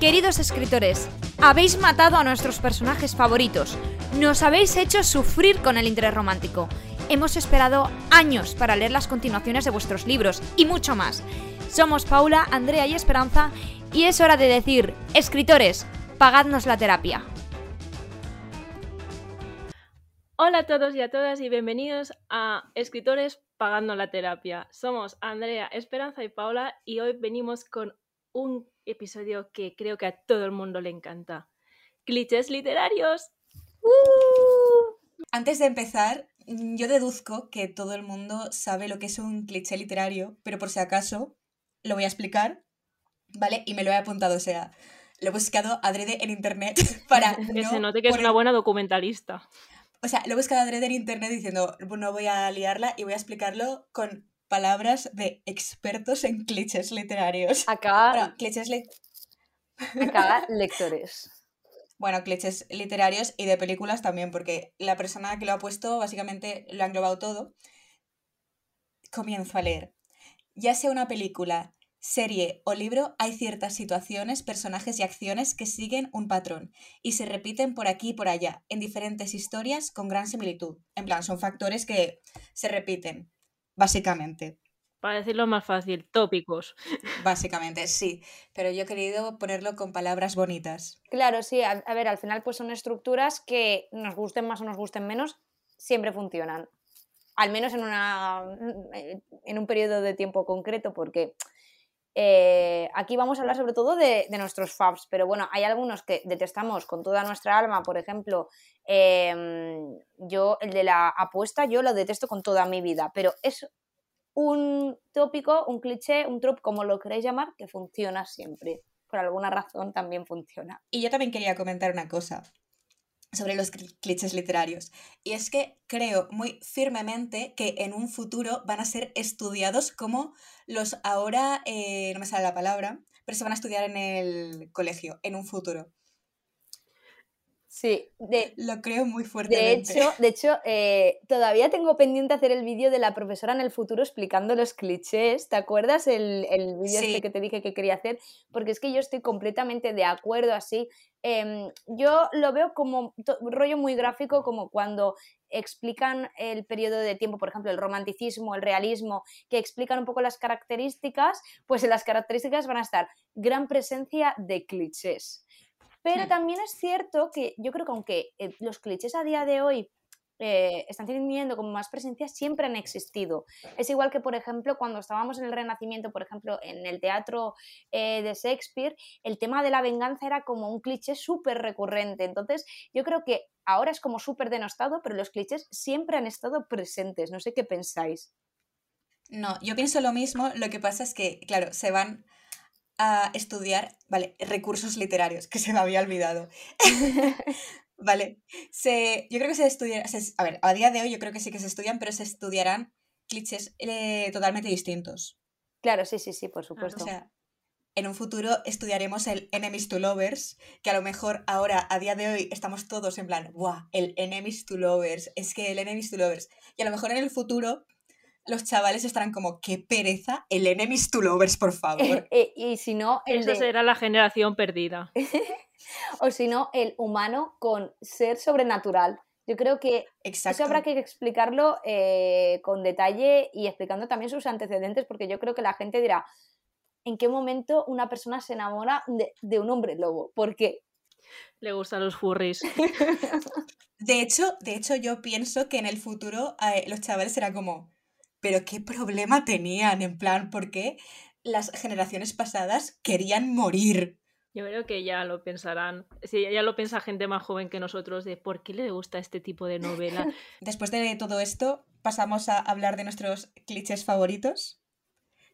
Queridos escritores, habéis matado a nuestros personajes favoritos. Nos habéis hecho sufrir con el interés romántico. Hemos esperado años para leer las continuaciones de vuestros libros y mucho más. Somos Paula, Andrea y Esperanza y es hora de decir, escritores, pagadnos la terapia. Hola a todos y a todas y bienvenidos a Escritores Pagando la Terapia. Somos Andrea, Esperanza y Paula y hoy venimos con un episodio que creo que a todo el mundo le encanta. Clichés literarios. ¡Uh! Antes de empezar, yo deduzco que todo el mundo sabe lo que es un cliché literario, pero por si acaso lo voy a explicar, ¿vale? Y me lo he apuntado, o sea, lo he buscado adrede en internet para... que se note que es una buena documentalista. O sea, lo he buscado adrede en internet diciendo, no voy a liarla y voy a explicarlo con palabras de expertos en clichés literarios. Acá... clichés Acá lectores. Bueno, clichés literarios y de películas también, porque la persona que lo ha puesto básicamente lo ha englobado todo. Comienzo a leer. Ya sea una película, serie o libro, hay ciertas situaciones, personajes y acciones que siguen un patrón y se repiten por aquí y por allá, en diferentes historias con gran similitud. En plan, son factores que se repiten, básicamente. Para decirlo más fácil, tópicos. Básicamente, sí. Pero yo he querido ponerlo con palabras bonitas. Claro, sí. A, ver, al final pues son estructuras que nos gusten más o nos gusten menos, siempre funcionan. Al menos en, una, en un periodo de tiempo concreto, porque eh, aquí vamos a hablar sobre todo de, nuestros faps, pero bueno, hay algunos que detestamos con toda nuestra alma, por ejemplo, em, yo el de la apuesta, yo lo detesto con toda mi vida, pero es un tópico, un cliché, un trope, como lo queréis llamar, que funciona siempre. Por alguna razón también funciona. Y yo también quería comentar una cosa sobre los clichés literarios. Y es que creo muy firmemente que en un futuro van a ser estudiados como los ahora, eh, no me sale la palabra, pero se van a estudiar en el colegio, en un futuro. Sí, de, lo creo muy fuertemente. De hecho, de hecho eh, todavía tengo pendiente hacer el vídeo de la profesora en el futuro explicando los clichés. ¿Te acuerdas el, el vídeo este que te dije que quería hacer? Porque es que yo estoy completamente de acuerdo así. Em, yo lo veo como rollo muy gráfico, como cuando explican el periodo de tiempo, por ejemplo, el romanticismo, el realismo, que explican un poco las características, pues en las características van a estar gran presencia de clichés. Pero también es cierto que yo creo que aunque eh, los clichés a día de hoy eh, están teniendo como más presencia, siempre han existido. Es igual que, por ejemplo, cuando estábamos en el Renacimiento, por ejemplo, en el teatro eh, de Shakespeare, el tema de la venganza era como un cliché súper recurrente. Entonces, yo creo que ahora es como súper denostado, pero los clichés siempre han estado presentes. No sé qué pensáis. No, yo pienso lo mismo. Lo que pasa es que, claro, se van a estudiar, vale, recursos literarios, que se me había olvidado. vale, se, yo creo que se estudiará, a ver, a día de hoy yo creo que sí que se estudian, pero se estudiarán clichés eh, totalmente distintos. Claro, sí, sí, sí, por supuesto. O sea, en un futuro estudiaremos el enemies to lovers, que a lo mejor ahora, a día de hoy, estamos todos en plan, ¡buah! El enemies to lovers, es que el enemies to lovers. Y a lo mejor en el futuro los chavales estarán como, qué pereza, el enemies to lovers, por favor. Eh, y si no, el Esa será la generación perdida. o si no, el humano con ser sobrenatural. Yo creo que eso habrá que explicarlo eh, con detalle y explicando también sus antecedentes, porque yo creo que la gente dirá, ¿en qué momento una persona se enamora de, un hombre lobo? ¿Por qué? Le gustan los furries. de, hecho, de hecho, yo pienso que en el futuro eh, los chavales serán como, pero qué problema tenían, en plan, porque las generaciones pasadas querían morir. Yo creo que ya lo pensarán. Sí, ya lo piensa gente más joven que nosotros de por qué le gusta este tipo de novela. Después de todo esto, pasamos a hablar de nuestros clichés favoritos.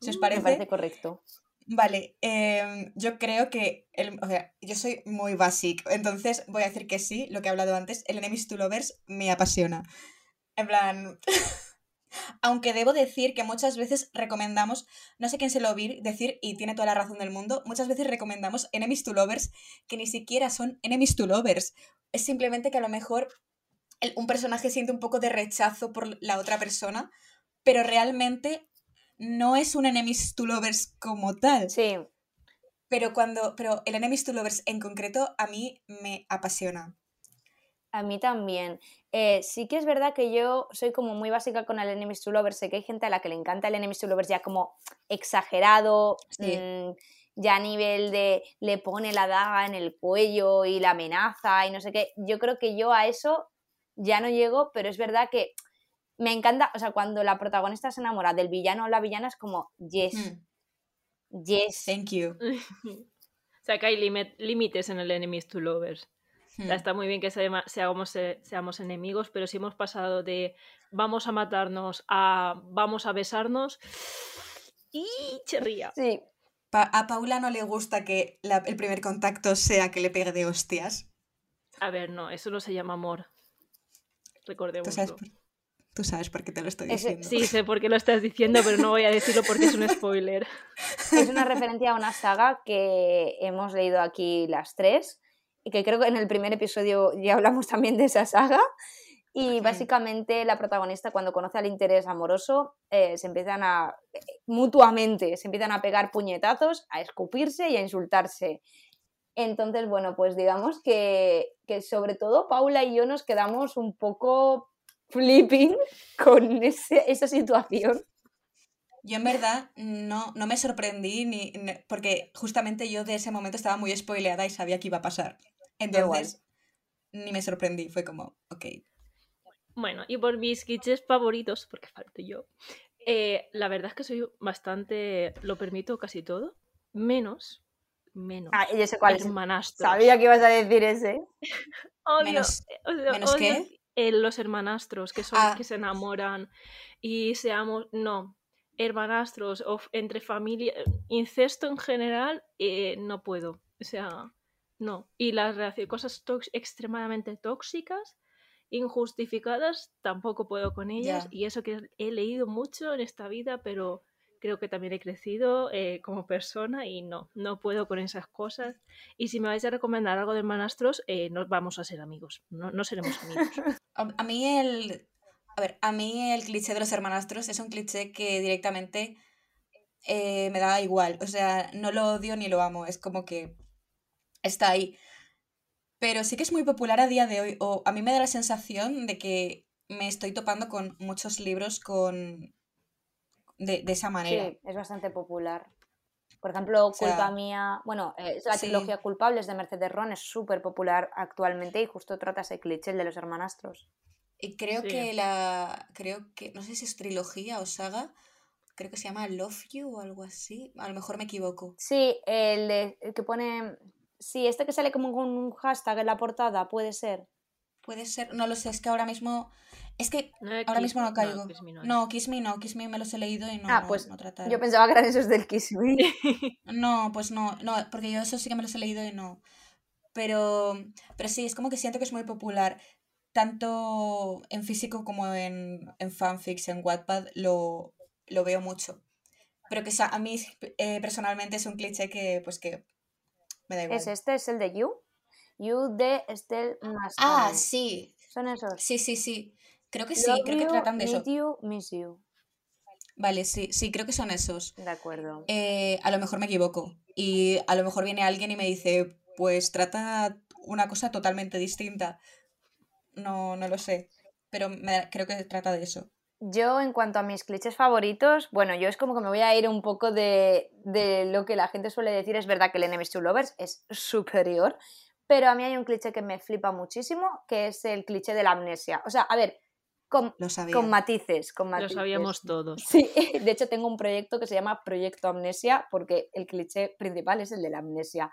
¿Se os mm, parece? Me parece correcto. Vale, em, yo creo que, el, o sea, yo soy muy básico, entonces voy a decir que sí, lo que he hablado antes, el Enemies to Lovers me apasiona. En plan, aunque debo decir que muchas veces recomendamos, no sé quién se lo vi decir y tiene toda la razón del mundo, muchas veces recomendamos enemies to lovers que ni siquiera son enemies to lovers. Es simplemente que a lo mejor un personaje siente un poco de rechazo por la otra persona, pero realmente no es un enemies to lovers como tal. Sí. Pero cuando. Pero el Enemies to Lovers en concreto a mí me apasiona. A mí también. Eh, sí que es verdad que yo soy como muy básica con el Enemies to Lovers. Sé que hay gente a la que le encanta el Enemies to Lovers ya como exagerado, mm, ya a nivel de le pone la daga en el cuello y la amenaza y no sé qué. Yo creo que yo a eso ya no llego, pero es verdad que me encanta, o sea, cuando la protagonista se enamora del villano o la villana es como, yes, Mm, yes. Thank you. o sea, que hay límites en el Enemies to Lovers. O sea, está muy bien que se- seamos, eh, seamos enemigos, pero si hemos pasado de vamos a matarnos a vamos a besarnos y cherría. Sí, Pa- a Paula no le gusta que la- el primer contacto sea que le pegue de hostias. A ver, no, eso no se llama amor. Tú Recordemos. sabes, por, tú sabes por qué te lo estoy Ese- diciendo. Sí, sé por qué lo estás diciendo, pero no voy a decirlo porque es un spoiler. es una referencia a una saga que hemos leído aquí las tres y que creo que en el primer episodio ya hablamos también de esa saga. Y básicamente la protagonista cuando conoce al interés amoroso eh, se empiezan a eh, mutuamente se empiezan a pegar puñetazos, a escupirse y a insultarse. Entonces, bueno, pues digamos que, que sobre todo Paula y yo nos quedamos un poco flipping con ese- esa situación. Yo en verdad no, no me sorprendí ni, ni- porque justamente yo de ese momento estaba muy spoileada y sabía que iba a pasar. Entonces, ni me sorprendí, fue como, ok. Bueno, y por mis clichés favoritos, porque falto yo, eh, la verdad es que soy bastante, lo permito casi todo, menos, menos, Ah, yo sé cuál es. hermanastros. Sabía que ibas a decir ese. Odio, Menos- eh, odio- ¿menos odio qué? eh, los hermanastros, que son Ah. que se enamoran y seamos, no, hermanastros o entre familia, incesto en general, eh, no puedo, o sea, no. Y las cosas extremadamente tóxicas, injustificadas, tampoco puedo con ellas. Y eso que he leído mucho en esta vida, pero creo que también he crecido eh, como persona y no, no puedo con esas cosas. Y si me vais a recomendar algo de hermanastros, eh, no vamos a ser amigos, no, no seremos amigos. A, a mí el. A ver, a mí el cliché de los hermanastros es un cliché que directamente eh, me da igual. O sea, no lo odio ni lo amo. Es como que está ahí. Pero sí que es muy popular a día de hoy. O a mí me da la sensación de que me estoy topando con muchos libros con. de, de esa manera. Sí, es bastante popular. Por ejemplo, sea, Culpa Mía, bueno, eh, la sí. trilogía Culpables de Mercedes Ron es súper popular actualmente y justo trata ese cliché, el de los hermanastros. Y creo Sí. que la. Creo que. No sé si es trilogía o saga. Creo que se llama Love You o algo así. A lo mejor me equivoco. Sí, el, de- el que pone... Sí, este que sale como con un hashtag en la portada, puede ser. Puede ser. No lo sé, es que ahora mismo. Es que No era ahora Kiss- mismo no caigo. Kiss Me no. No, Kiss Me no. Kiss Me me los he leído y no, ah, no, pues no yo pensaba que eran esos del Kiss Me. No, pues no, no, porque yo eso sí que me los he leído y no. Pero, pero sí, es como que siento que es muy popular. Tanto en físico como en, en fanfics, en Wattpad, lo, lo veo mucho. Pero que a mí eh, personalmente es un cliché que, pues que me da igual. Es este, es el de You. You de Estelle Mascaro. Ah, sí, Son esos. sí, sí, sí. Creo que sí, Love creo que tratan de eso. You, miss you. Vale, sí, sí, creo que son esos. De acuerdo. Eh, a lo mejor me equivoco. Y a lo mejor viene alguien y me dice, pues trata una cosa totalmente distinta. No, no lo sé. Pero me creo que trata de eso. Yo, en cuanto a mis clichés favoritos, bueno, yo es como que me voy a ir un poco de, de lo que la gente suele decir. Es verdad que el Enemies to Lovers es superior, pero a mí hay un cliché que me flipa muchísimo, que es el cliché de la amnesia. O sea, a ver, con, Lo con matices, con Lo matices. sabíamos todos. Sí, de hecho tengo un proyecto que se llama Proyecto Amnesia, porque el cliché principal es el de la amnesia.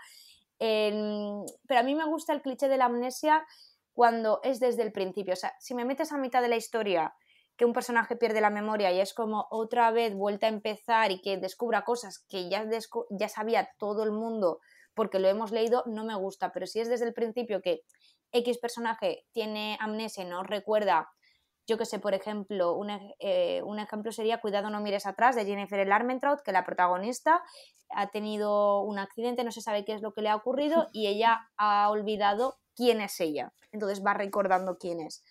Pero a mí me gusta el cliché de la amnesia cuando es desde el principio. O sea, si me metes a mitad de la historia que un personaje pierde la memoria y es como otra vez vuelta a empezar y que descubra cosas que ya, descu- ya sabía todo el mundo porque lo hemos leído, no me gusta. Pero si es desde el principio que X personaje tiene amnesia y no recuerda yo que sé, por ejemplo, un, eh, un ejemplo sería Cuidado no mires atrás de Jennifer L. Armentrout, que la protagonista ha tenido un accidente, no se sabe qué es lo que le ha ocurrido y ella ha olvidado quién es ella. Entonces va recordando quién es.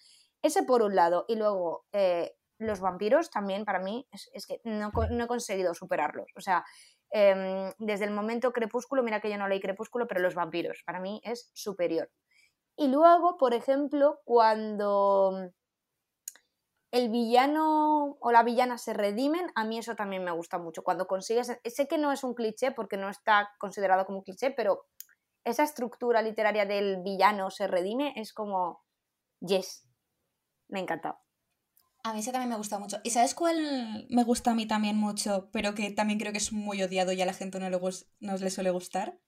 Ese por un lado. Y luego, eh, los vampiros también para mí es, que no, he conseguido superarlos. O sea, Em, desde el momento Crepúsculo, mira que yo no leí Crepúsculo, pero los vampiros, para mí es superior. Y luego, por ejemplo, cuando el villano o la villana se redimen, a mí eso también me gusta mucho. Cuando consigues, sé que no es un cliché porque no está considerado como un cliché, pero esa estructura literaria del villano se redime es como, yes, me encanta. A mí ese también me gusta mucho. ¿Y sabes cuál me gusta a mí también mucho, pero que también creo que es muy odiado y a la gente no le, no le suele gustar?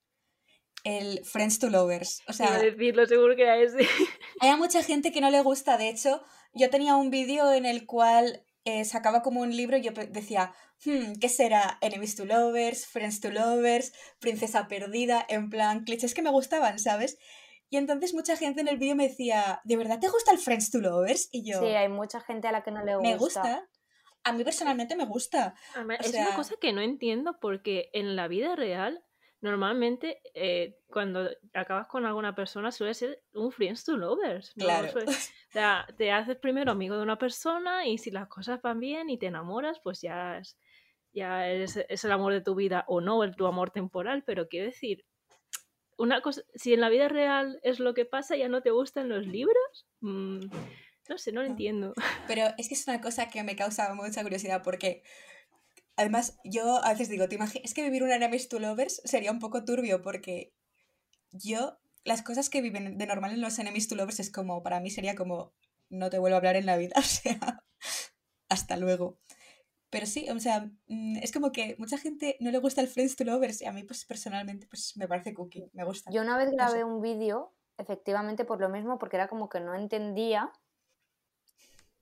El Friends to Lovers. O sea, decirlo, seguro que era ese. Hay mucha gente que no le gusta. De hecho, yo tenía un vídeo en el cual eh, sacaba como un libro y yo decía, hmm, ¿qué será? Enemies to Lovers, Friends to Lovers, Princesa Perdida, en plan, clichés que me gustaban, ¿sabes? Y entonces mucha gente en el vídeo me decía, ¿de verdad te gusta el Friends to Lovers? Y yo... Sí, hay mucha gente a la que no le gusta. Me gusta. A mí personalmente me gusta. es una cosa que no entiendo porque en la vida real, normalmente eh, cuando acabas con alguna persona suele ser un Friends to Lovers. Claro. o sea, te haces primero amigo de una persona y si las cosas van bien y te enamoras, pues ya es, ya es, es el amor de tu vida o no, el tu amor temporal, pero quiero decir, una cosa, si en la vida real es lo que pasa, ¿ya no te gustan los libros? Mm, no sé, no lo entiendo. Pero es que es una cosa que me causa mucha curiosidad porque además yo a veces digo, ¿te imaginas? Es que vivir un enemies to lovers sería un poco turbio porque yo, las cosas que viven de normal en los enemies to lovers es como, para mí sería como, no te vuelvo a hablar en la vida, o sea, hasta luego. Pero sí, o sea, mm, es como que mucha gente no le gusta el Friends to Lovers y a mí pues personalmente pues me parece cookie, me gusta. Yo una vez grabé un vídeo, efectivamente por lo mismo, porque era como que no entendía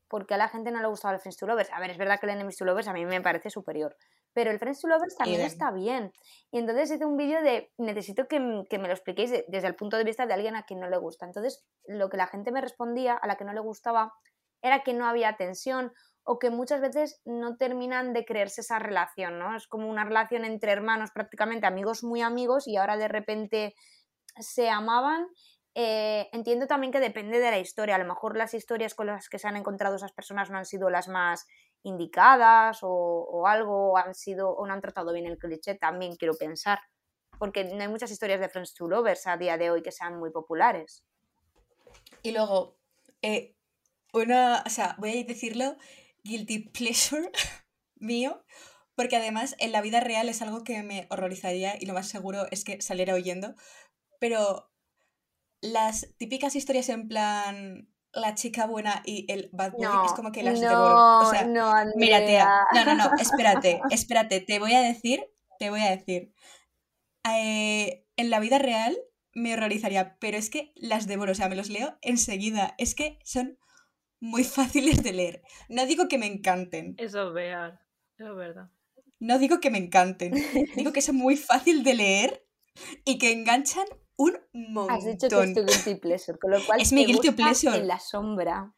por qué a la gente no le gustaba el Friends to Lovers. A ver, es verdad que el Enemies to Lovers a mí me parece superior, pero el Friends to Lovers también está bien. Y entonces hice un vídeo de, necesito que, que, me lo expliquéis desde el punto de vista de alguien a quien no le gusta. Entonces, lo que la gente me respondía, a la que no le gustaba, era que no había tensión o que muchas veces no terminan de creerse esa relación, ¿no? Es como una relación entre hermanos, prácticamente amigos muy amigos, y ahora de repente se amaban. Eh, entiendo también que depende de la historia. A lo mejor las historias con las que se han encontrado esas personas no han sido las más indicadas o, algo, o han sido, o no han tratado bien el cliché, también quiero pensar. Porque no hay muchas historias de Friends to Lovers a día de hoy que sean muy populares. Y luego, eh, una, o sea, voy a decirlo, guilty pleasure mío, porque además en la vida real es algo que me horrorizaría y lo más seguro es que saliera oyendo, pero las típicas historias en plan la chica buena y el bad boy es como que las no, devoro. O sea, no, no, no, no, espérate, espérate, te voy a decir, te voy a decir. Eh, en la vida real me horrorizaría, pero es que las devoro, o sea, me los leo enseguida. Es que son muy fáciles de leer. No digo que me encanten. Eso es verdad. Eso es verdad. No digo que me encanten. digo que son muy fácil de leer y que enganchan un montón. Has dicho que es tu guilty pleasure, con lo cual es mi guilty pleasure. en la sombra.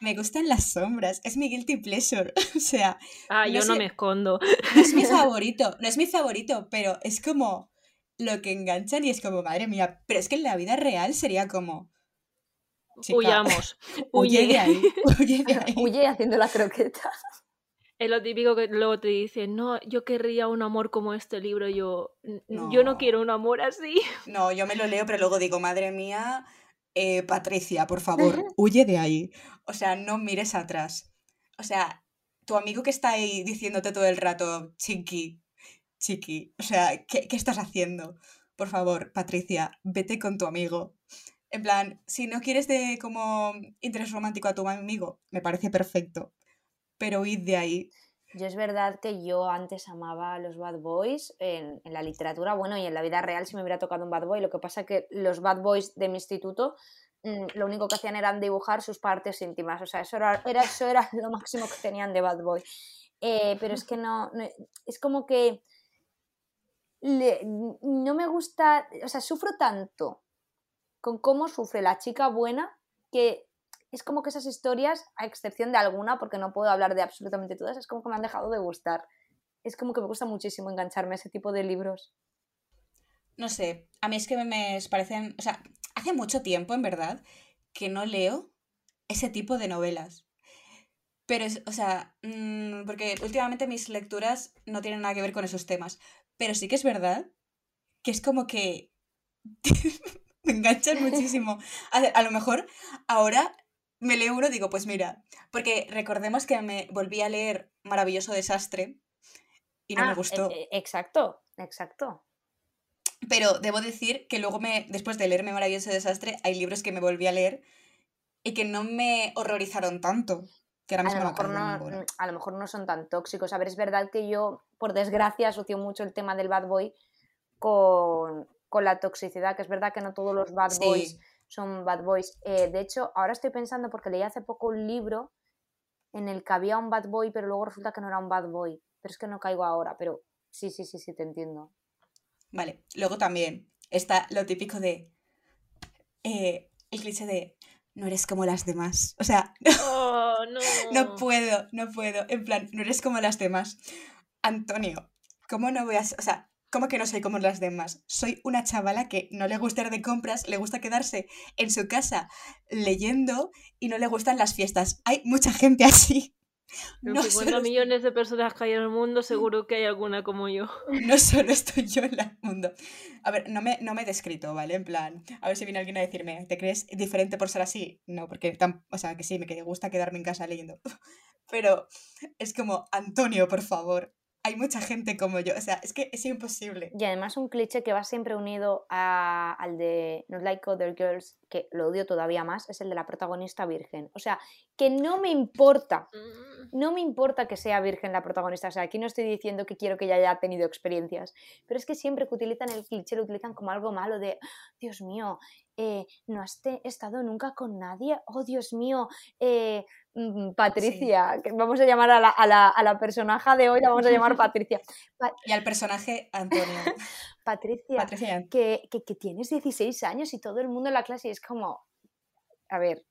Me gustan las sombras, es mi guilty pleasure. o sea. Ah, yo no me escondo. No es mi favorito, no es mi favorito, pero es como lo que enganchan y es como, madre mía, pero es que en la vida real sería como, Huyamos. Huye de ahí. Huye haciendo la croqueta. Es lo típico que luego te dicen, no, yo querría un amor como este libro, yo no. yo no quiero un amor así. No, yo me lo leo, pero luego digo, madre mía, eh, Patricia, por favor, huye de ahí. O sea, no mires atrás. O sea, tu amigo que está ahí diciéndote todo el rato, chiqui, chiqui, o sea, ¿qué, qué estás haciendo? Por favor, Patricia, vete con tu amigo. En plan, si no quieres de como interés romántico a tu amigo, me parece perfecto. Pero id de ahí. Yo es verdad que yo antes amaba a los bad boys en, la literatura, bueno, y en la vida real si me hubiera tocado un bad boy. Lo que pasa que los bad boys de mi instituto mm, lo único que hacían era dibujar sus partes íntimas. O sea, eso era, eso era lo máximo que tenían de bad boy. Eh, pero es que no, es como que no me gusta, o sea, sufro tanto con cómo sufre la chica buena, que es como que esas historias, a excepción de alguna, porque no puedo hablar de absolutamente todas, es como que me han dejado de gustar. Es como que me gusta muchísimo engancharme a ese tipo de libros. No sé, a mí es que me parecen, o sea, hace mucho tiempo, en verdad, que no leo ese tipo de novelas. Pero, es, o sea, mm, porque últimamente mis lecturas no tienen nada que ver con esos temas. Pero sí que es verdad que es como que me enganchan muchísimo. A, a, lo mejor ahora me leo uno y digo, pues mira, porque recordemos que me volví a leer Maravilloso Desastre y no me Ah, gustó. e- e- exacto, exacto. Pero debo decir que luego me, después de leerme Maravilloso Desastre, hay libros que me volví a leer y que no me horrorizaron tanto. Que ahora A lo, mejor no, a lo mejor no son tan tóxicos. A ver, es verdad que yo, por desgracia, asocio mucho el tema del bad boy con, con la toxicidad, que es verdad que no todos los bad Sí. boys son bad boys. Eh, de hecho, ahora estoy pensando, porque leí hace poco un libro en el que había un bad boy, pero luego resulta que no era un bad boy. Pero es que no caigo ahora, pero sí, sí, sí, sí, te entiendo. Vale, luego también está lo típico de. eh, el cliché de. No eres como las demás. O sea, Oh, no. no puedo, no puedo. En plan, no eres como las demás. Antonio, ¿cómo no voy a ser? O sea, ¿cómo que no soy como las demás? Soy una chavala que no le gusta ir de compras, le gusta quedarse en su casa leyendo y no le gustan las fiestas. Hay mucha gente así. No 50 solo, millones de personas que hay en el mundo, seguro que hay alguna como yo. no solo estoy yo en el mundo. A ver, no me, no me he descrito, ¿vale? En plan, a ver si viene alguien a decirme, ¿te crees diferente por ser así? No, porque, tam- o sea, que sí, me gusta quedarme en casa leyendo. Pero es como, Antonio, por favor, hay mucha gente como yo. O sea, es que es imposible. Y además un cliché que va siempre unido a- al de Not Like Other Girls, que lo odio todavía más, es el de la protagonista virgen. O sea, que no me importa, Mm. no me importa que sea virgen la protagonista. O sea, aquí no estoy diciendo que quiero que ella haya tenido experiencias, pero es que siempre que utilizan el cliché lo utilizan como algo malo de, Dios mío, eh, no has estado nunca con nadie. Oh, Dios mío, eh, mm, Patricia, que vamos a llamar a la, a la- a la personaje de hoy, la vamos a llamar Patricia. Pa- Y al personaje, Antonio. Patricia, Patricia, que, que, que tienes 16 años y todo el mundo en la clase es como, a ver,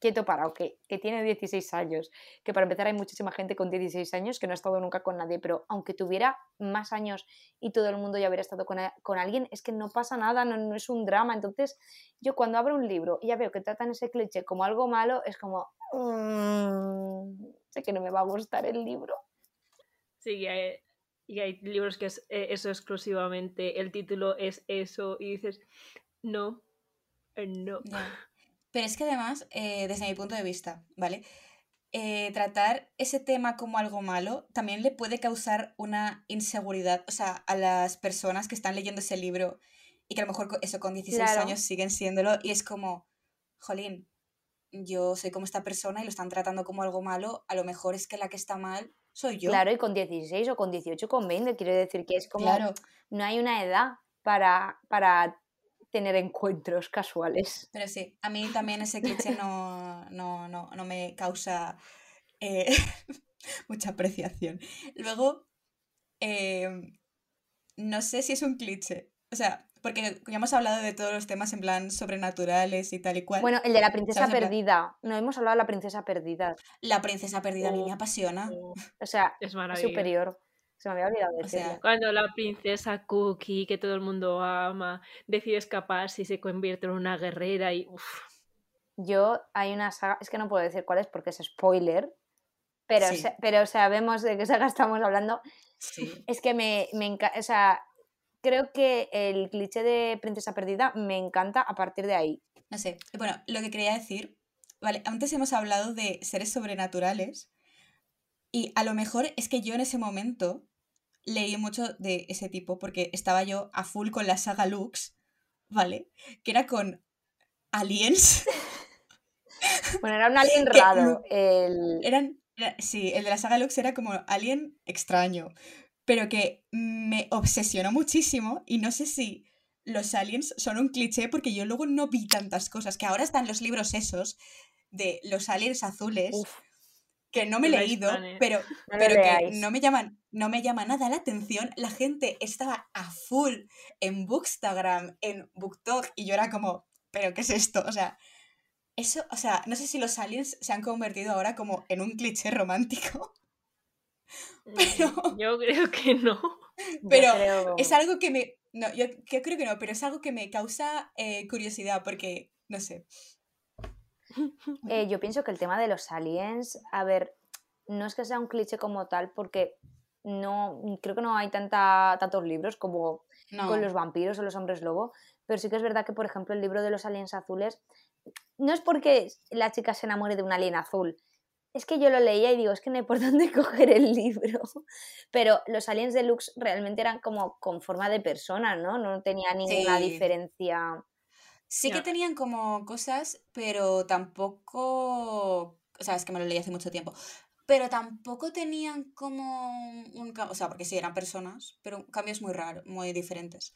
quieto parado, que, que tiene 16 años, que para empezar hay muchísima gente con 16 años que no ha estado nunca con nadie, pero aunque tuviera más años y todo el mundo ya hubiera estado con, a- con alguien, es que no pasa nada, no, no es un drama. Entonces, yo cuando abro un libro y ya veo que tratan ese cliché como algo malo, es como, "Mm, sé que no me va a gustar el libro. Sí, y hay, y hay libros que es eh, eso exclusivamente, el título es eso, y dices, no, eh, no. Pero es que además, eh, desde mi punto de vista, ¿vale? Eh, tratar ese tema como algo malo también le puede causar una inseguridad, o sea, a las personas que están leyendo ese libro y que a lo mejor eso con 16 Claro. años siguen siéndolo y es como, jolín, yo soy como esta persona y lo están tratando como algo malo, a lo mejor es que la que está mal soy yo. Claro, y con 16 o con 18 con 20, quiero decir que es como... Claro, no hay una edad para, para tener encuentros casuales. pero sí, a mí también ese cliché no, no, no, no me causa eh, mucha apreciación. Luego, em, no sé si es un cliché, o sea, porque ya hemos hablado de todos los temas en plan sobrenaturales y tal y cual. Bueno, el de la princesa perdida. No hemos hablado de la princesa perdida. La princesa perdida a mí me apasiona. oh, O sea, es es maravilloso. superior. Se me había olvidado O sea. Cuando la princesa Cookie, que todo el mundo ama, decide escaparse y se convierte en una guerrera y... uf, Yo hay una saga, es que no puedo decir cuál es porque es spoiler, pero, Sí. pero sabemos de qué saga estamos hablando. sí. Es que me, me encanta, o sea, creo que el cliché de princesa perdida me encanta a partir de ahí. No sé. Bueno, lo que quería decir, vale, antes hemos hablado de seres sobrenaturales y a lo mejor es que yo en ese momento leí mucho de ese tipo porque estaba yo a full con la saga Lux, ¿vale? Que era con aliens. Bueno, era un alien raro. El... Eran, era- sí, el de la saga Lux era como alien extraño, pero que me obsesionó muchísimo y no sé si los aliens son un cliché porque yo luego no vi tantas cosas, que ahora están los libros esos de los aliens azules, Uf, que no me he leído, pero, no pero que no me llaman, no me llama nada la atención. La gente estaba a full en Bookstagram, en BookTok, y yo era como, ¿pero qué es esto? O sea, eso, o sea, no sé si los aliens se han convertido ahora como en un cliché romántico, Pero- mm, Yo creo que no. Pero creo- es algo que me, no, yo, yo creo que no, pero es algo que me causa eh, curiosidad porque, no sé, Eh, yo pienso que el tema de los aliens, a ver, no es que sea un cliché como tal, porque no creo que no hay tanta, tantos libros como con los vampiros o los hombres lobo, pero sí que es verdad que, por ejemplo, el libro de los aliens azules, no es porque la chica se enamore de un alien azul, es que yo lo leía y digo, es que no hay por dónde coger el libro. Pero los aliens deluxe realmente eran como con forma de personas, ¿no? No tenía ninguna diferencia. Sí que tenían como cosas, pero tampoco. O sea, es que me lo leí hace mucho tiempo. Pero tampoco tenían como un. O sea, porque sí, eran personas, pero cambios muy raros, muy diferentes.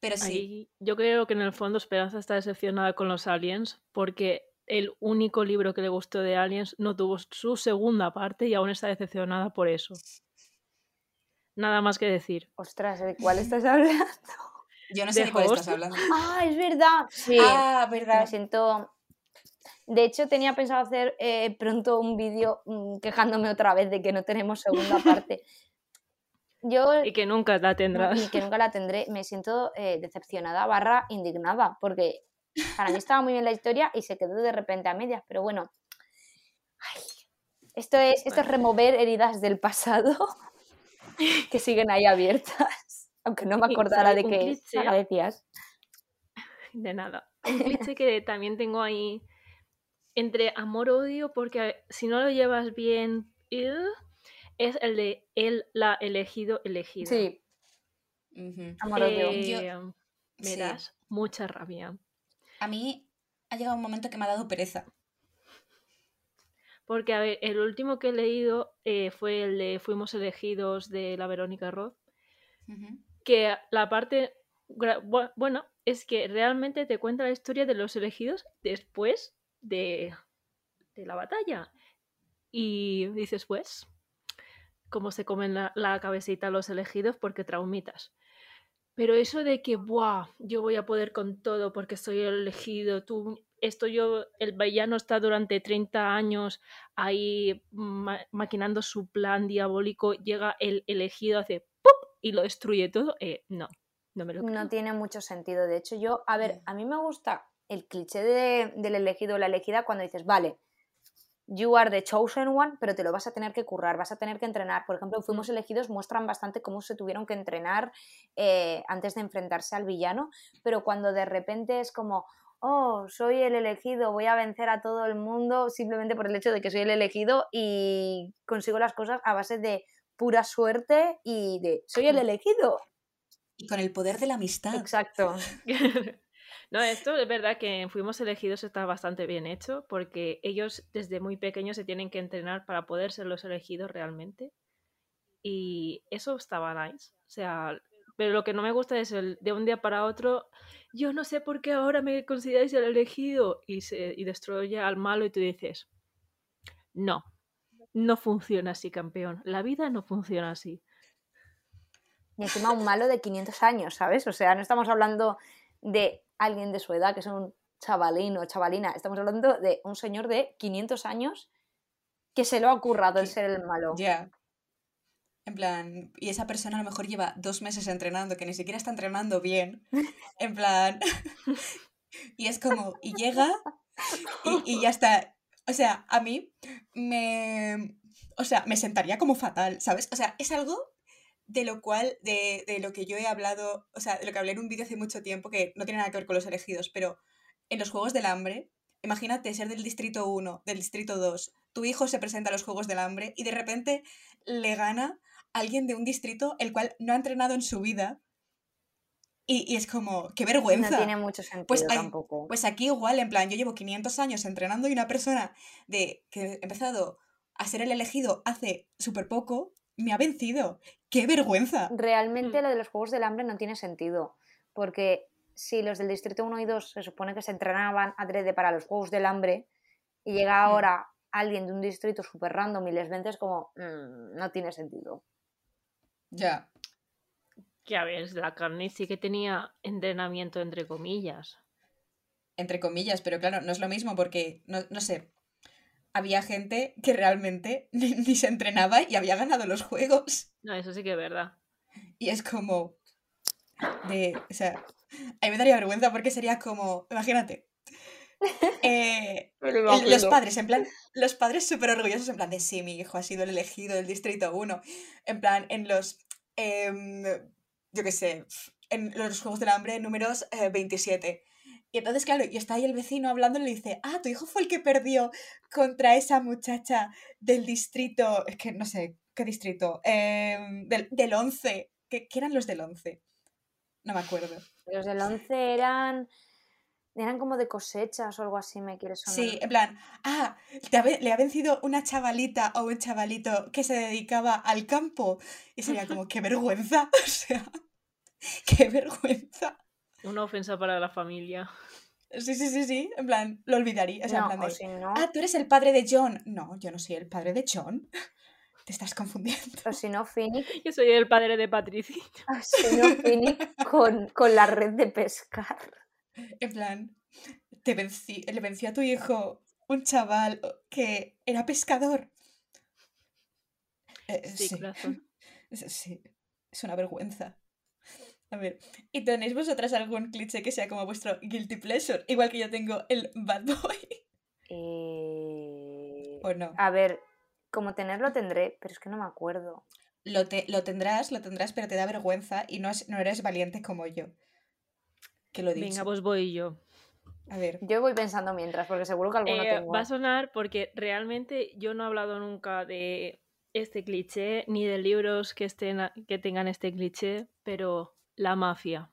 Pero sí. yo creo que en el fondo Esperanza está decepcionada con los aliens, porque el único libro que le gustó de Aliens no tuvo su segunda parte y aún está decepcionada por eso. Nada más que decir. Ostras, ¿de cuál estás hablando? Yo no sé de cuál estás hablando. Ah, es verdad. Sí. Ah, verdad. Me siento. De hecho, tenía pensado hacer eh, pronto un vídeo mm, quejándome otra vez de que no tenemos segunda parte. Yo, y que nunca la tendrás. Y que nunca la tendré. Me siento eh, decepcionada barra indignada porque para mí estaba muy bien la historia y se quedó de repente a medias, pero bueno. esto, es, esto es remover heridas del pasado que siguen ahí abiertas. Aunque no me acordara de qué decías. De nada. Un cliché que también tengo ahí entre amor-odio, porque si no lo llevas bien, es el de él, la elegido, elegida. Sí. Amor-odio. Eh, me das mucha rabia a mí ha llegado un momento que me ha dado pereza. Porque, a ver, el último que he leído eh, fue el de Fuimos elegidos de la Verónica Roth. Que la parte. Bueno, es que realmente te cuenta la historia de los elegidos después de, la batalla. Y dices, pues, cómo se comen la, cabecita los elegidos porque traumitas. Pero eso de que, ¡buah! Yo voy a poder con todo porque soy el elegido, tú, esto yo, el villano está durante 30 años ahí maquinando su plan diabólico, llega el elegido, hace ¡pum! Y lo destruye todo. Eh, no, no me lo No tiene mucho sentido. De hecho, yo, a ver, a mí me gusta el cliché del elegido o la elegida cuando dices, vale, you are the chosen one, pero te lo vas a tener que currar, vas a tener que entrenar. Por ejemplo, Fuimos elegidos muestran bastante cómo se tuvieron que entrenar eh, antes de enfrentarse al villano, pero cuando de repente es como, oh, soy el elegido, voy a vencer a todo el mundo simplemente por el hecho de que soy el elegido y consigo las cosas a base de pura suerte y de soy el elegido. Y con el poder de la amistad. Exacto. No, esto es verdad que Fuimos elegidos está bastante bien hecho porque ellos desde muy pequeños se tienen que entrenar para poder ser los elegidos realmente. Y eso estaba nice. O sea, pero lo que no me gusta es el de un día para otro, yo no sé por qué ahora me consideráis el elegido y, se, y destruye al malo y tú dices, no, no funciona así, campeón. La vida no funciona así. Y encima un malo de 500 años, ¿sabes? O sea, no estamos hablando de alguien de su edad, que es un chavalín o chavalina. Estamos hablando de un señor de 500 años que se lo ha currado el ser el malo. Ya. En plan, y esa persona a lo mejor lleva dos meses entrenando, que ni siquiera está entrenando bien. En plan. y es como, y llega y, y ya está. O sea, a mí me. O sea, me sentaría como fatal, ¿sabes? O sea, es algo de lo cual, de, de, lo que yo he hablado, o sea, de lo que hablé en un vídeo hace mucho tiempo, que no tiene nada que ver con los elegidos, pero en los Juegos del Hambre, imagínate ser del Distrito 1, del Distrito 2, tu hijo se presenta a los Juegos del Hambre y de repente le gana alguien de un distrito el cual no ha entrenado en su vida. Y, y es como, qué vergüenza. No tiene mucho sentido pues, tampoco. Pues aquí igual, en plan, yo llevo 500 años entrenando y una persona de que he empezado a ser el elegido hace súper poco, me ha vencido. ¡Qué vergüenza! Realmente mm. lo de los Juegos del Hambre no tiene sentido, porque si los del Distrito 1 y 2 se supone que se entrenaban adrede para los Juegos del Hambre, y llega mm. ahora alguien de un distrito súper random y les vences como, mm, no tiene sentido. Ya. Que a ver, la carne sí que tenía entrenamiento entre comillas. Entre comillas, pero claro, no es lo mismo porque, no, no sé, había gente que realmente ni, se entrenaba y había ganado los juegos. No, eso sí que es verdad. Y es como. De. O sea. A mí me daría vergüenza porque sería como. Imagínate. eh, los padres, en plan, los padres súper orgullosos, en plan de sí, mi hijo ha sido el elegido del distrito 1. En plan, en los, em, yo qué sé, en los Juegos del Hambre números eh, 27. Y entonces, claro, y está ahí el vecino hablando y le dice, ah, tu hijo fue el que perdió contra esa muchacha del distrito, es que no sé, ¿qué distrito? Em, del, del 11. ¿Qué, qué eran los del 11? No me acuerdo. Los del 11 eran. Eran como de cosechas o algo así, me quiere sonar. Sí, en plan, ah, te ha ve- le ha vencido una chavalita o un chavalito que se dedicaba al campo. Y sería como, qué vergüenza. O sea, qué vergüenza. Una ofensa para la familia. Sí, sí, sí, sí. En plan, lo olvidaría. O sea, en no, plan o de, si no, ah, tú eres el padre de John. No, yo no soy el padre de John. Te estás confundiendo. o si no, Phoenix, Yo soy el padre de Patricia. o si no, Phoenix con, con la red de pescar. En plan, te vencí- le venció a tu hijo un chaval que era pescador. Eh, Sí, sí. corazón. Es- Sí, es una vergüenza. A ver, ¿y tenéis vosotras algún cliché que sea como vuestro guilty pleasure? Igual que yo tengo el bad boy. Eh, ¿O no? A ver, como tenerlo tendré, pero es que no me acuerdo. Lo, te- lo tendrás, lo tendrás, pero te da vergüenza y no, es- no eres valiente como yo. Que lo he dicho. Venga, pues voy yo. A ver, Yo voy pensando mientras, porque seguro que alguno Eh, tengo. va a sonar porque realmente yo no he hablado nunca de este cliché ni de libros que, estén que tengan este cliché, pero la mafia.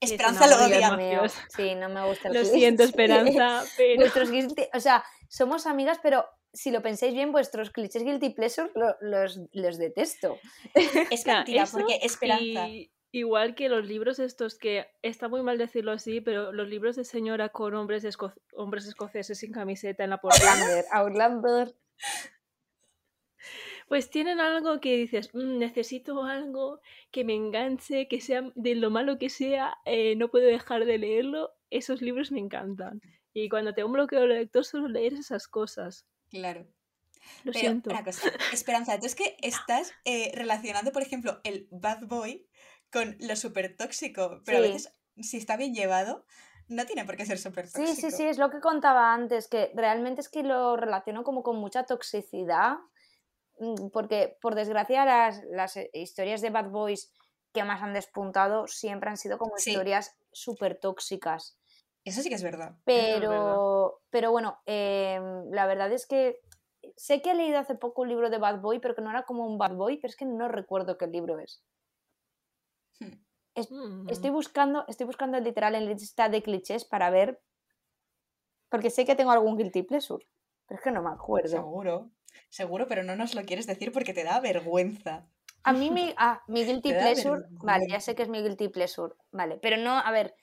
Esperanza lo odia. Sí, no me gusta el Lo cliché. siento, Esperanza, pero Vuestros guilty- o sea, somos amigas, pero si lo pensáis bien, vuestros clichés guilty pleasure lo- los, los detesto. Es mentira, porque Esperanza. y igual que los libros estos que está muy mal decirlo así, pero los libros de señora con hombres, esco- hombres escoceses sin camiseta en la portada, Outlander, Outlander. pues tienen algo que dices, "Mm, necesito algo que me enganche, que sea de lo malo que sea, eh, no puedo dejar de leerlo. Esos libros me encantan. Y cuando tengo un bloqueo de lector suelo leer esas cosas. Claro. Lo Pero siento. una cosa, Esperanza, tú es que estás eh, relacionando, por ejemplo, el bad boy con lo súper tóxico, pero a veces, si está bien llevado, no tiene por qué ser súper tóxico. Sí, sí, sí, es lo que contaba antes, que realmente es que lo relaciono como con mucha toxicidad, mm, porque por desgracia las, las eh, historias de Bad Boys que más han despuntado siempre han sido como Sí. historias súper tóxicas. Eso sí que es verdad. Es Pero, pero bueno, em, la verdad es que sé que he leído hace poco un libro de Bad Boy, pero que no era como un Bad Boy, pero es que no recuerdo qué libro es. Estoy buscando, estoy buscando literal en lista de clichés para ver. Porque sé que tengo algún guilty pleasure. Pero es que no me acuerdo. Seguro, seguro, pero no nos lo quieres decir porque te da vergüenza. A mí mi, ah, mi guilty pleasure. Vale, ya sé que es mi guilty pleasure. Vale, pero no, a ver.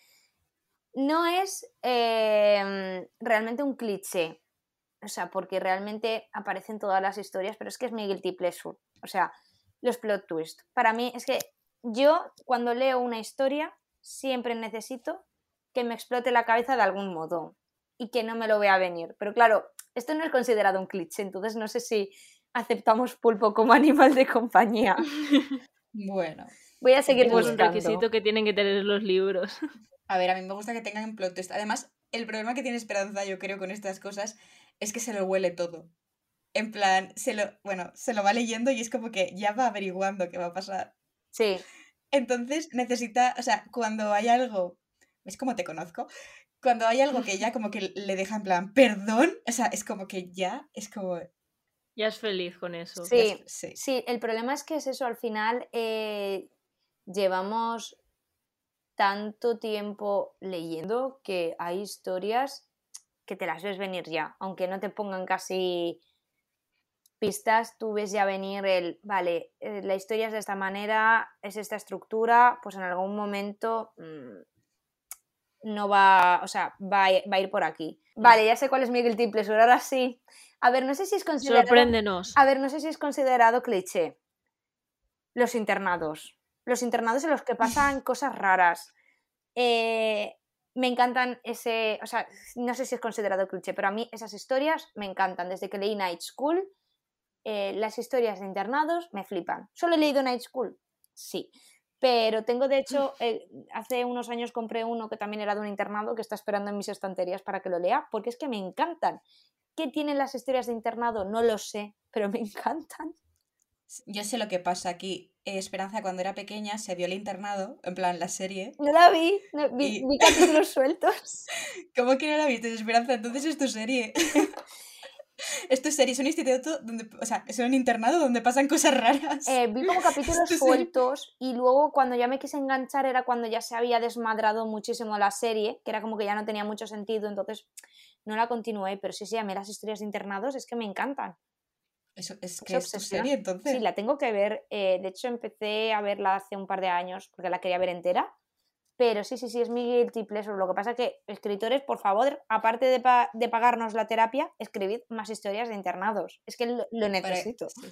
No es em, realmente un cliché. O sea, porque realmente aparecen todas las historias, pero es que es mi guilty pleasure. O sea, los plot twists. Para mí es que yo, cuando leo una historia, siempre necesito que me explote la cabeza de algún modo y que no me lo vea venir. Pero claro, esto no es considerado un cliché, entonces no sé si aceptamos pulpo como animal de compañía. Bueno, Voy a seguir Eso es un buscando. requisito que tienen que tener los libros. a ver, a mí me gusta que tengan plot twist. Además, el problema que tiene Esperanza, yo creo, con estas cosas es que se lo huele todo. En plan, se lo, bueno, se lo va leyendo y es como que ya va averiguando qué va a pasar. Sí, Entonces necesita, o sea, cuando hay algo, ¿ves cómo te conozco? Cuando hay algo que ya como que le deja en plan, perdón, o sea, es como que ya, es como... Ya es feliz con eso. Sí. es- sí. sí, el problema es que es eso, al final eh, llevamos tanto tiempo leyendo que hay historias que te las ves venir ya, aunque no te pongan casi pistas, tú ves ya venir el, vale, eh, la historia es de esta manera, es esta estructura, pues en algún momento mm, no va, o sea, va a, va a ir por aquí. Vale, ya sé cuál es mi guilty pleasure, ahora sí. A ver, no sé si es considerado... Sorpréndenos. A ver, no sé si es considerado cliché. Los internados. Los internados en los que pasan cosas raras. Eh, me encantan ese. O sea, no sé si es considerado cliché, pero a mí esas historias me encantan. Desde que leí Night School, eh, las historias de internados me flipan. ¿Solo he leído Night School? Sí. Pero tengo, de hecho, eh, hace unos años compré uno que también era de un internado que está esperando en mis estanterías para que lo lea, porque es que me encantan. ¿Qué tienen las historias de internado? No lo sé, pero me encantan. Yo sé lo que pasa aquí. Eh, Esperanza cuando era pequeña se vio el internado, en plan la serie. No la vi, no, vi, Y- vi capítulos sueltos. ¿Cómo que no la viste, Esperanza? Entonces es tu serie. es tu serie, es un instituto donde, o sea, es un internado donde pasan cosas raras. Eh, vi como capítulos Sí. sueltos y luego cuando ya me quise enganchar era cuando ya se había desmadrado muchísimo la serie, que era como que ya no tenía mucho sentido, entonces no la continué, pero sí, sí, a mí las historias de internados es que me encantan. Eso, es es que es tu serie, entonces. Sí, la tengo que ver, eh, de hecho empecé a verla hace un par de años porque la quería ver entera, pero sí, sí, sí, es mi guilty pleasure. Lo que pasa que, escritores, por favor, aparte de, pa- de pagarnos la terapia, escribid más historias de internados. Es que lo, necesito. sí.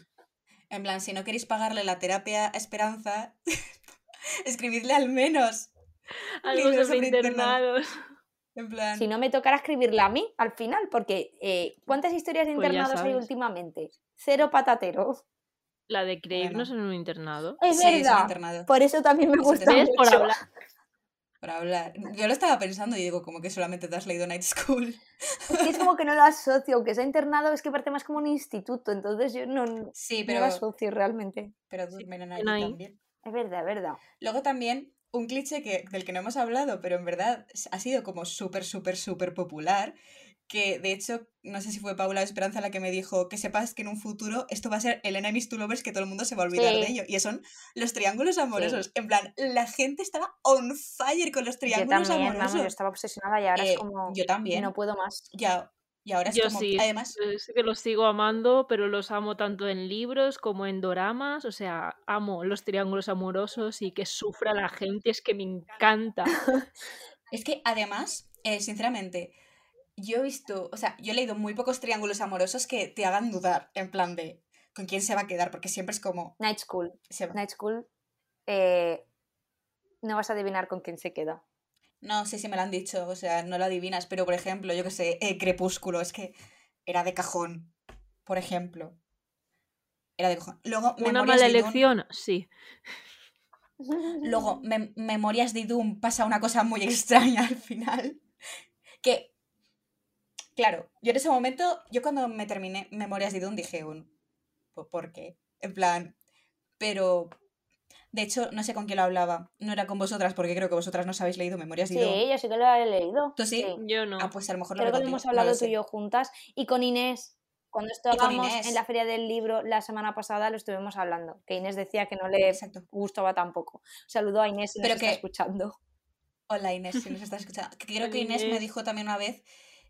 En plan, si no queréis pagarle la terapia a Esperanza, escribidle al menos. Algo Libros sobre sobre internados. En plan, Si no me tocará escribirla a mí al final, porque eh, ¿cuántas historias de Pues internados hay últimamente? Cero patatero. La de Crave Bueno. no es en un internado. Es sí, es un verdad. internado. Por eso también me gusta. Por hablar. Para hablar. Yo lo estaba pensando y digo, como que solamente te has leído Night School. Es que es como que no lo asocio, aunque sea internado, es que parece más como un instituto, entonces yo no, no Sí, lo pero, asocio realmente. pero duermen allí ahí. también. Es verdad, es verdad. Luego también un cliché que, del que no hemos hablado, pero en verdad ha sido como súper, súper, súper popular, que de hecho, no sé si fue Paula o Esperanza la que me dijo que sepas que en un futuro esto va a ser el enemies to lovers, que todo el mundo se va a olvidar de ello. Y son los triángulos amorosos. En plan, la gente estaba on fire con los Yo triángulos también, vamos, amorosos. yo estaba obsesionada y ahora Eh, es como... yo también. No puedo más. Ya, y ahora es Yo como, sí, además, eh, sí que los sigo amando, pero los amo tanto en libros como en doramas. O sea, amo los triángulos amorosos y que sufra la gente, es que me encanta. Es que además, eh, sinceramente, yo he visto, o sea, yo he leído muy pocos triángulos amorosos que te hagan dudar, en plan de con quién se va a quedar, porque siempre es como. Night School. se va- Night School, eh, no vas a adivinar con quién se queda. No sé si me lo han dicho, o sea, no lo adivinas, pero por ejemplo, yo que sé, eh, Crepúsculo, es que era de cajón, por ejemplo. Era de cajón. Luego, Una mala elección, sí. Luego, Mem- Memorias de Doom pasa una cosa muy extraña al final. Que, claro, yo en ese momento, yo cuando me terminé Memorias de Doom dije un. "¿Po- ¿Por qué? En plan. Pero. De hecho, no sé con quién lo hablaba. No era con vosotras, porque creo que vosotras no habéis leído Memorias de. Sí, yo sí que lo he leído. ¿Tú sí? Yo no. Ah, pues a lo mejor lo Creo que lo contigo, hemos no hablado lo tú y yo juntas. Y con Inés, cuando estábamos en la feria del libro la semana pasada, lo estuvimos hablando. Que Inés decía que no le Exacto. gustaba tampoco. Saludo a Inés si nos Pero está que- escuchando. Hola Inés, si nos estás escuchando. Que Creo Hola, que Inés me dijo también una vez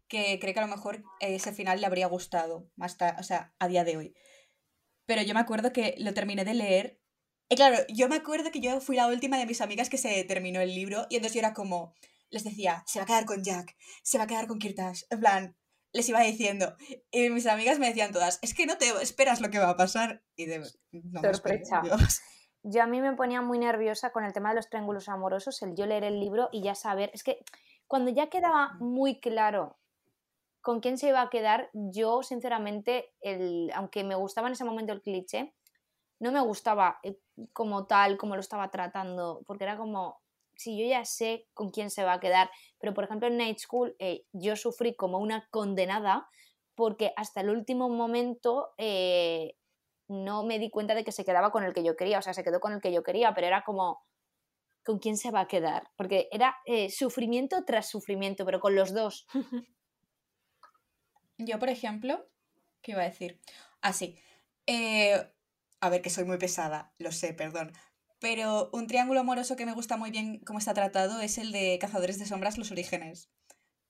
que cree que a lo mejor ese final le habría gustado, más o sea, a día de hoy. Pero yo me acuerdo que lo terminé de leer. Y claro, yo me acuerdo que yo fui la última de mis amigas que se terminó el libro y entonces yo era como, les decía, se va a quedar con Jack, se va a quedar con Kirtash, en plan, les iba diciendo. Y mis amigas me decían todas, es que no te esperas lo que va a pasar. Y de, no Sorpresa. Yo a mí me ponía muy nerviosa con el tema de los triángulos amorosos, el yo leer el libro y ya saber. Es que cuando ya quedaba muy claro con quién se iba a quedar, yo sinceramente, el, aunque me gustaba en ese momento el cliché, no me gustaba eh, como tal, como lo estaba tratando, porque era como, si yo ya sé con quién se va a quedar, pero por ejemplo en Night School eh, yo sufrí como una condenada porque hasta el último momento eh, no me di cuenta de que se quedaba con el que yo quería, o sea, se quedó con el que yo quería, pero era como, ¿con quién se va a quedar? Porque era sufrimiento tras sufrimiento, pero con los dos. Yo, por ejemplo, ¿qué iba a decir? Ah, sí. Eh, a ver, que soy muy pesada, lo sé, perdón. Pero un triángulo amoroso que me gusta muy bien cómo está tratado es el de Cazadores de Sombras, Los Orígenes.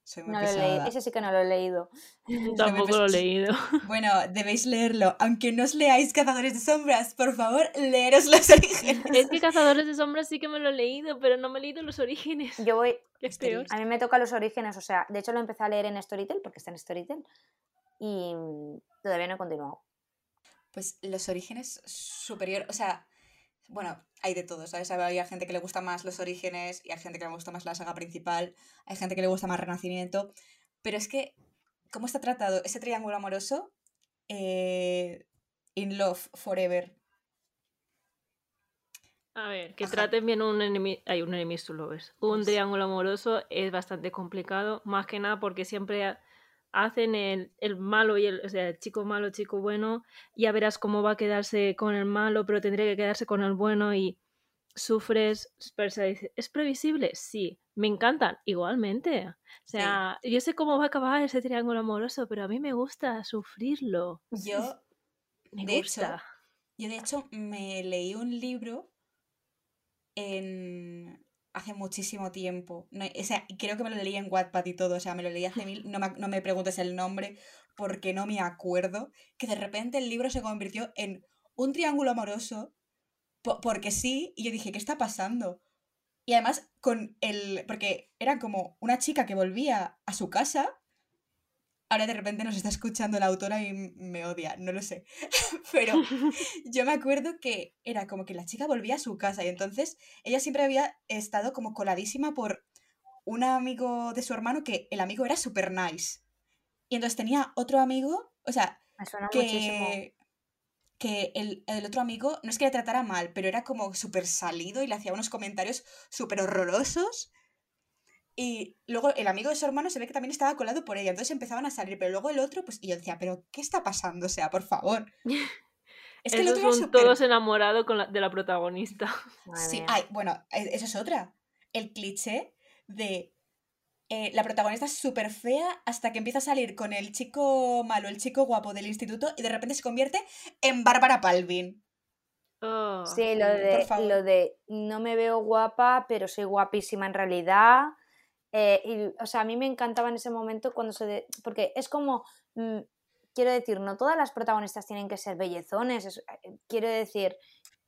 Soy muy No lo he leído, ese sí que no lo he leído. Tampoco lo he leído. Bueno, debéis leerlo. Aunque no os leáis Cazadores de Sombras, por favor, leeros Los Orígenes. Es que Cazadores de Sombras sí que me lo he leído, pero no me he leído los orígenes. Yo voy, es peor. a mí me toca los orígenes, o sea, de hecho lo empecé a leer en Storytel, porque está en Storytel, y todavía no he continuado. Pues Los Orígenes superior, o sea, bueno, hay de todo, ¿sabes? Hay gente que le gusta más Los Orígenes y hay gente que le gusta más la saga principal, hay gente que le gusta más Renacimiento, pero es que, ¿cómo está tratado ese triángulo amoroso? Eh, in Love Forever. A ver, que Ajá. traten bien un enemy, hay un enemies to lovers. Un Pues- triángulo amoroso es bastante complicado, más que nada porque siempre hacen el, el malo y el, o sea, el chico malo, chico bueno, ya verás cómo va a quedarse con el malo, pero tendría que quedarse con el bueno y sufres, pero se dice, ¿es previsible? Sí, me encantan, igualmente. O sea, yo sé cómo va a acabar ese triángulo amoroso, pero a mí me gusta sufrirlo. Yo, Me de gusta. hecho, yo de hecho me leí un libro en hace muchísimo tiempo. No, o sea, creo que me lo leí en Wattpad y todo. O sea, me lo leí hace mil. No me, no me preguntes el nombre porque no me acuerdo. Que de repente el libro se convirtió en un triángulo amoroso. po- porque sí. Y yo dije, ¿qué está pasando? Y además con el. Porque era como una chica que volvía a su casa. Ahora de repente nos está escuchando la autora y me odia, no lo sé. Pero yo me acuerdo que era como que la chica volvía a su casa y entonces ella siempre había estado como coladísima por un amigo de su hermano que el amigo era super nice. Y entonces tenía otro amigo, o sea, Me suena muchísimo. que, que el, el otro amigo no es que le tratara mal, pero era como súper salido y le hacía unos comentarios súper horrorosos. Y luego el amigo de su hermano se ve que también estaba colado por ella, entonces empezaban a salir, pero luego el otro, pues, y yo decía, pero ¿qué está pasando? O sea, por favor. Es que el otro son súper todos enamorados con la- de la protagonista. Madre Sí, ay, bueno, e- eso es otra. El cliché de eh, la protagonista es súper fea hasta que empieza a salir con el chico malo, el chico guapo del instituto y de repente se convierte en Bárbara Palvin. Oh, Sí, lo de, lo de no me veo guapa, pero soy guapísima en realidad. Eh, y, o sea, a mí me encantaba en ese momento cuando se... de- porque es como... mm, quiero decir, no todas las protagonistas tienen que ser bellezones. es- eh, quiero decir,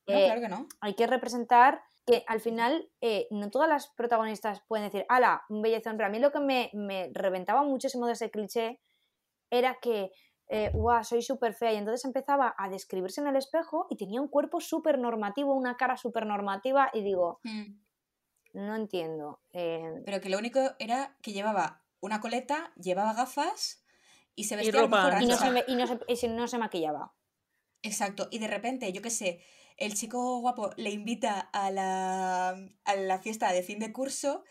No, claro que no. hay que representar que al final eh, no todas las protagonistas pueden decir, ala, un bellezón. Pero a mí lo que me, me reventaba muchísimo de ese cliché era que, eh, guau, soy súper fea. Y entonces empezaba a describirse en el espejo y tenía un cuerpo súper normativo, una cara súper normativa. Y digo, Mm. No entiendo. eh, Pero que lo único era que llevaba una coleta, llevaba gafas y se Y vestía a lo ropa mejor y, no se, y no se- y se- no se maquillaba. Exacto, y de repente, yo qué sé, el chico guapo le invita a la, a la fiesta de fin de curso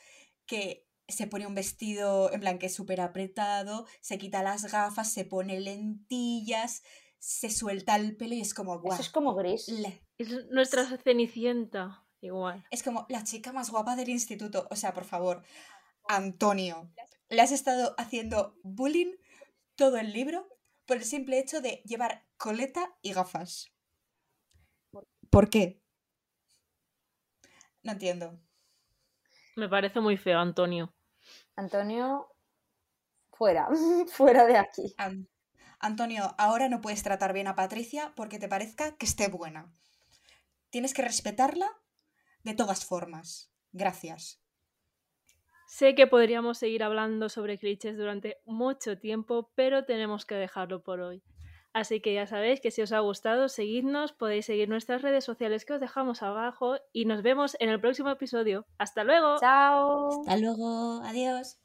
que se pone un vestido en plan que es súper apretado, se quita las gafas, se pone lentillas, se suelta el pelo y es como, guau, Eso es como gris. Es nuestra cenicienta, igual. es como la chica más guapa del instituto. O sea, por favor, Antonio, le has estado haciendo bullying todo el libro por el simple hecho de llevar coleta y gafas. ¿Por qué? No entiendo. Me parece muy feo, Antonio. Antonio, fuera, fuera de aquí. An- Antonio, ahora no puedes tratar bien a Patricia porque te parezca que esté buena. Tienes que respetarla de todas formas. Gracias. Sé que podríamos seguir hablando sobre clichés durante mucho tiempo, pero tenemos que dejarlo por hoy. Así que ya sabéis que si os ha gustado, seguidnos, podéis seguir nuestras redes sociales que os dejamos abajo y nos vemos en el próximo episodio. ¡Hasta luego! Chao. Hasta luego. Adiós.